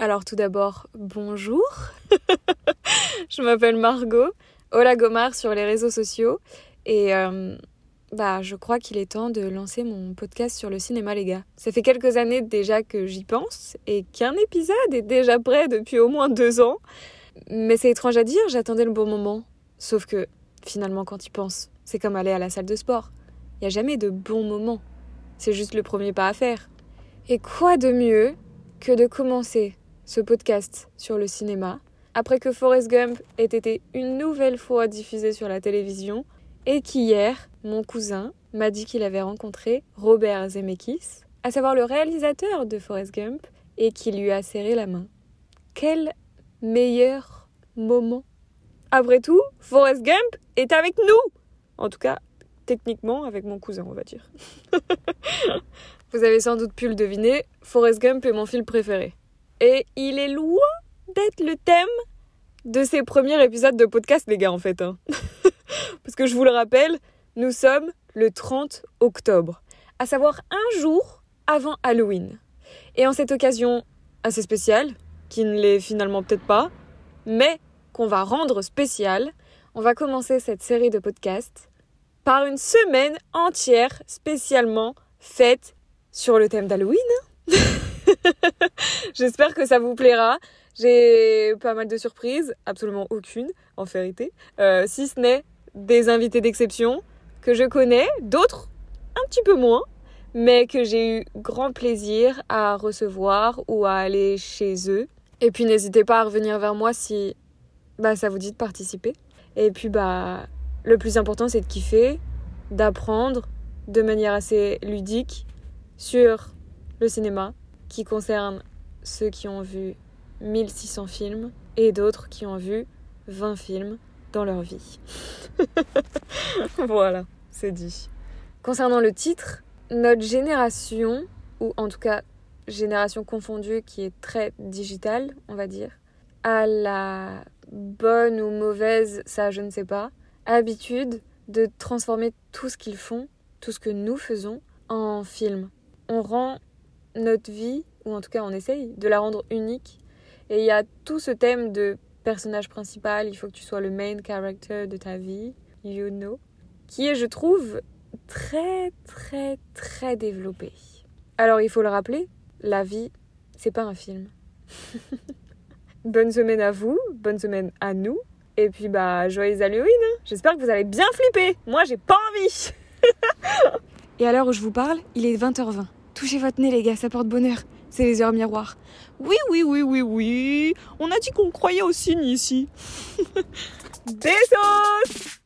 Alors tout d'abord, bonjour. je m'appelle Margot, Hola Gomar sur les réseaux sociaux et euh, bah je crois qu'il est temps de lancer mon podcast sur le cinéma les gars. Ça fait quelques années déjà que j'y pense et qu'un épisode est déjà prêt depuis au moins deux ans. Mais c'est étrange à dire, j'attendais le bon moment. Sauf que finalement quand y penses, c'est comme aller à la salle de sport. Il n'y a jamais de bon moment. C'est juste le premier pas à faire. Et quoi de mieux que de commencer ce podcast sur le cinéma, après que Forrest Gump ait été une nouvelle fois diffusé sur la télévision et qu'hier, mon cousin m'a dit qu'il avait rencontré Robert Zemeckis, à savoir le réalisateur de Forrest Gump, et qu'il lui a serré la main. Quel meilleur moment Après tout, Forrest Gump est avec nous En tout cas, techniquement avec mon cousin, on va dire. Vous avez sans doute pu le deviner, Forrest Gump est mon film préféré. Et il est loin d'être le thème de ces premiers épisodes de podcast, les gars, en fait. Hein. Parce que je vous le rappelle, nous sommes le 30 octobre, à savoir un jour avant Halloween. Et en cette occasion assez spéciale, qui ne l'est finalement peut-être pas, mais qu'on va rendre spéciale, on va commencer cette série de podcasts par une semaine entière spécialement faite sur le thème d'Halloween. J'espère que ça vous plaira. J'ai pas mal de surprises, absolument aucune en vérité, euh, si ce n'est des invités d'exception que je connais, d'autres un petit peu moins, mais que j'ai eu grand plaisir à recevoir ou à aller chez eux. Et puis n'hésitez pas à revenir vers moi si bah, ça vous dit de participer. Et puis bah le plus important c'est de kiffer, d'apprendre de manière assez ludique sur le cinéma, qui concerne ceux qui ont vu 1600 films et d'autres qui ont vu 20 films dans leur vie. voilà, c'est dit. Concernant le titre, notre génération, ou en tout cas génération confondue qui est très digitale, on va dire, a la bonne ou mauvaise, ça je ne sais pas, habitude de transformer tout ce qu'ils font, tout ce que nous faisons, en film. On rend notre vie, ou en tout cas on essaye, de la rendre unique. Et il y a tout ce thème de personnage principal, il faut que tu sois le main character de ta vie, you know, qui est, je trouve, très très très développé. Alors il faut le rappeler, la vie, c'est pas un film. bonne semaine à vous, bonne semaine à nous, et puis bah joyeux Halloween. Hein. J'espère que vous allez bien flipper. Moi j'ai pas envie. et à l'heure où je vous parle, il est 20h20. Touchez votre nez, les gars, ça porte bonheur. C'est les heures miroirs. Oui, oui, oui, oui, oui. On a dit qu'on croyait au signe ici. Sauces